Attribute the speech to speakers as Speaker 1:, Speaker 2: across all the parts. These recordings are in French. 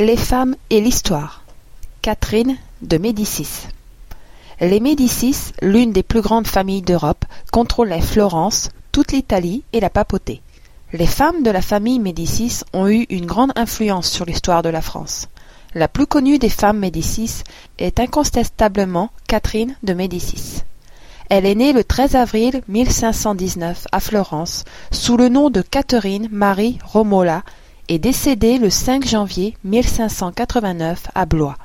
Speaker 1: Les femmes et l'histoire. Catherine de Médicis. Les Médicis, l'une des plus grandes familles d'Europe, contrôlaient Florence, toute l'Italie et la papauté. Les femmes de la famille Médicis ont eu une grande influence sur l'histoire de la France. La plus connue des femmes Médicis est incontestablement Catherine de Médicis. Elle est née le 13 avril 1519 à Florence sous le nom de Catherine Marie Romola est décédée le 5 janvier 1589 à Blois.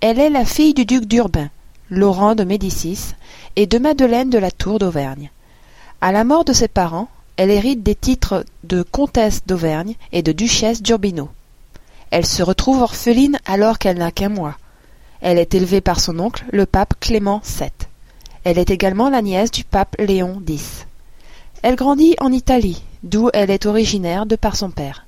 Speaker 1: Elle est la fille du duc d'Urbain, Laurent de Médicis, et de Madeleine de la Tour d'Auvergne. À la mort de ses parents, elle hérite des titres de comtesse d'Auvergne et de duchesse d'Urbino. Elle se retrouve orpheline alors qu'elle n'a qu'un mois. Elle est élevée par son oncle, le pape Clément VII. Elle est également la nièce du pape Léon X. Elle grandit en Italie, d'où elle est originaire de par son père.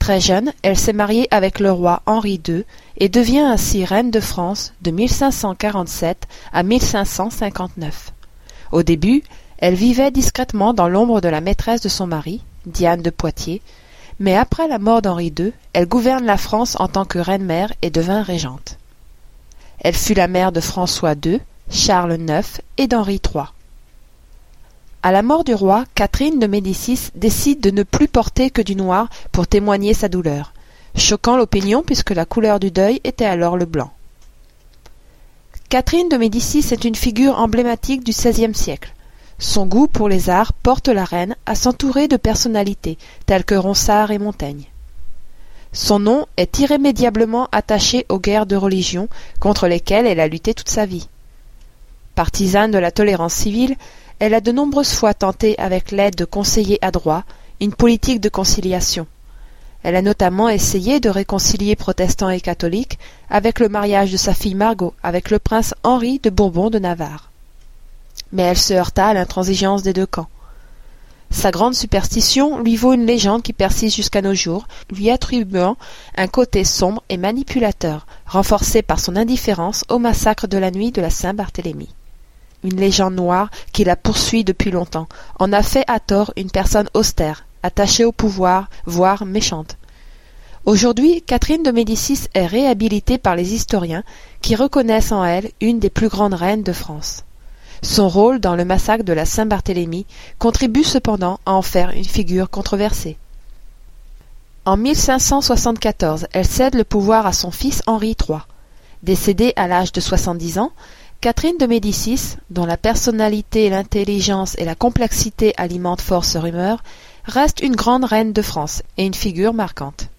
Speaker 1: Très jeune, elle s'est mariée avec le roi Henri II et devient ainsi reine de France de 1547 à 1559. Au début, elle vivait discrètement dans l'ombre de la maîtresse de son mari, Diane de Poitiers, mais après la mort d'Henri II, elle gouverne la France en tant que reine-mère et devint régente. Elle fut la mère de François II, Charles IX et d'Henri III. À la mort du roi, Catherine de Médicis décide de ne plus porter que du noir pour témoigner sa douleur, choquant l'opinion puisque la couleur du deuil était alors le blanc. Catherine de Médicis est une figure emblématique du XVIe siècle. Son goût pour les arts porte la reine à s'entourer de personnalités telles que Ronsard et Montaigne. Son nom est irrémédiablement attaché aux guerres de religion contre lesquelles elle a lutté toute sa vie. Partisane de la tolérance civile, elle a de nombreuses fois tenté, avec l'aide de conseillers adroits, une politique de conciliation. Elle a notamment essayé de réconcilier protestants et catholiques avec le mariage de sa fille Margot avec le prince Henri de Bourbon de Navarre. Mais elle se heurta à l'intransigeance des deux camps. Sa grande superstition lui vaut une légende qui persiste jusqu'à nos jours, lui attribuant un côté sombre et manipulateur, renforcé par son indifférence au massacre de la nuit de la Saint-Barthélemy une légende noire qui la poursuit depuis longtemps, en a fait à tort une personne austère, attachée au pouvoir, voire méchante. Aujourd'hui, Catherine de Médicis est réhabilitée par les historiens qui reconnaissent en elle une des plus grandes reines de France. Son rôle dans le massacre de la Saint-Barthélemy contribue cependant à en faire une figure controversée. En 1574, elle cède le pouvoir à son fils Henri III. Décédé à l'âge de soixante-dix ans, Catherine de Médicis, dont la personnalité, l'intelligence et la complexité alimentent fort ce rumeur, reste une grande reine de France et une figure marquante.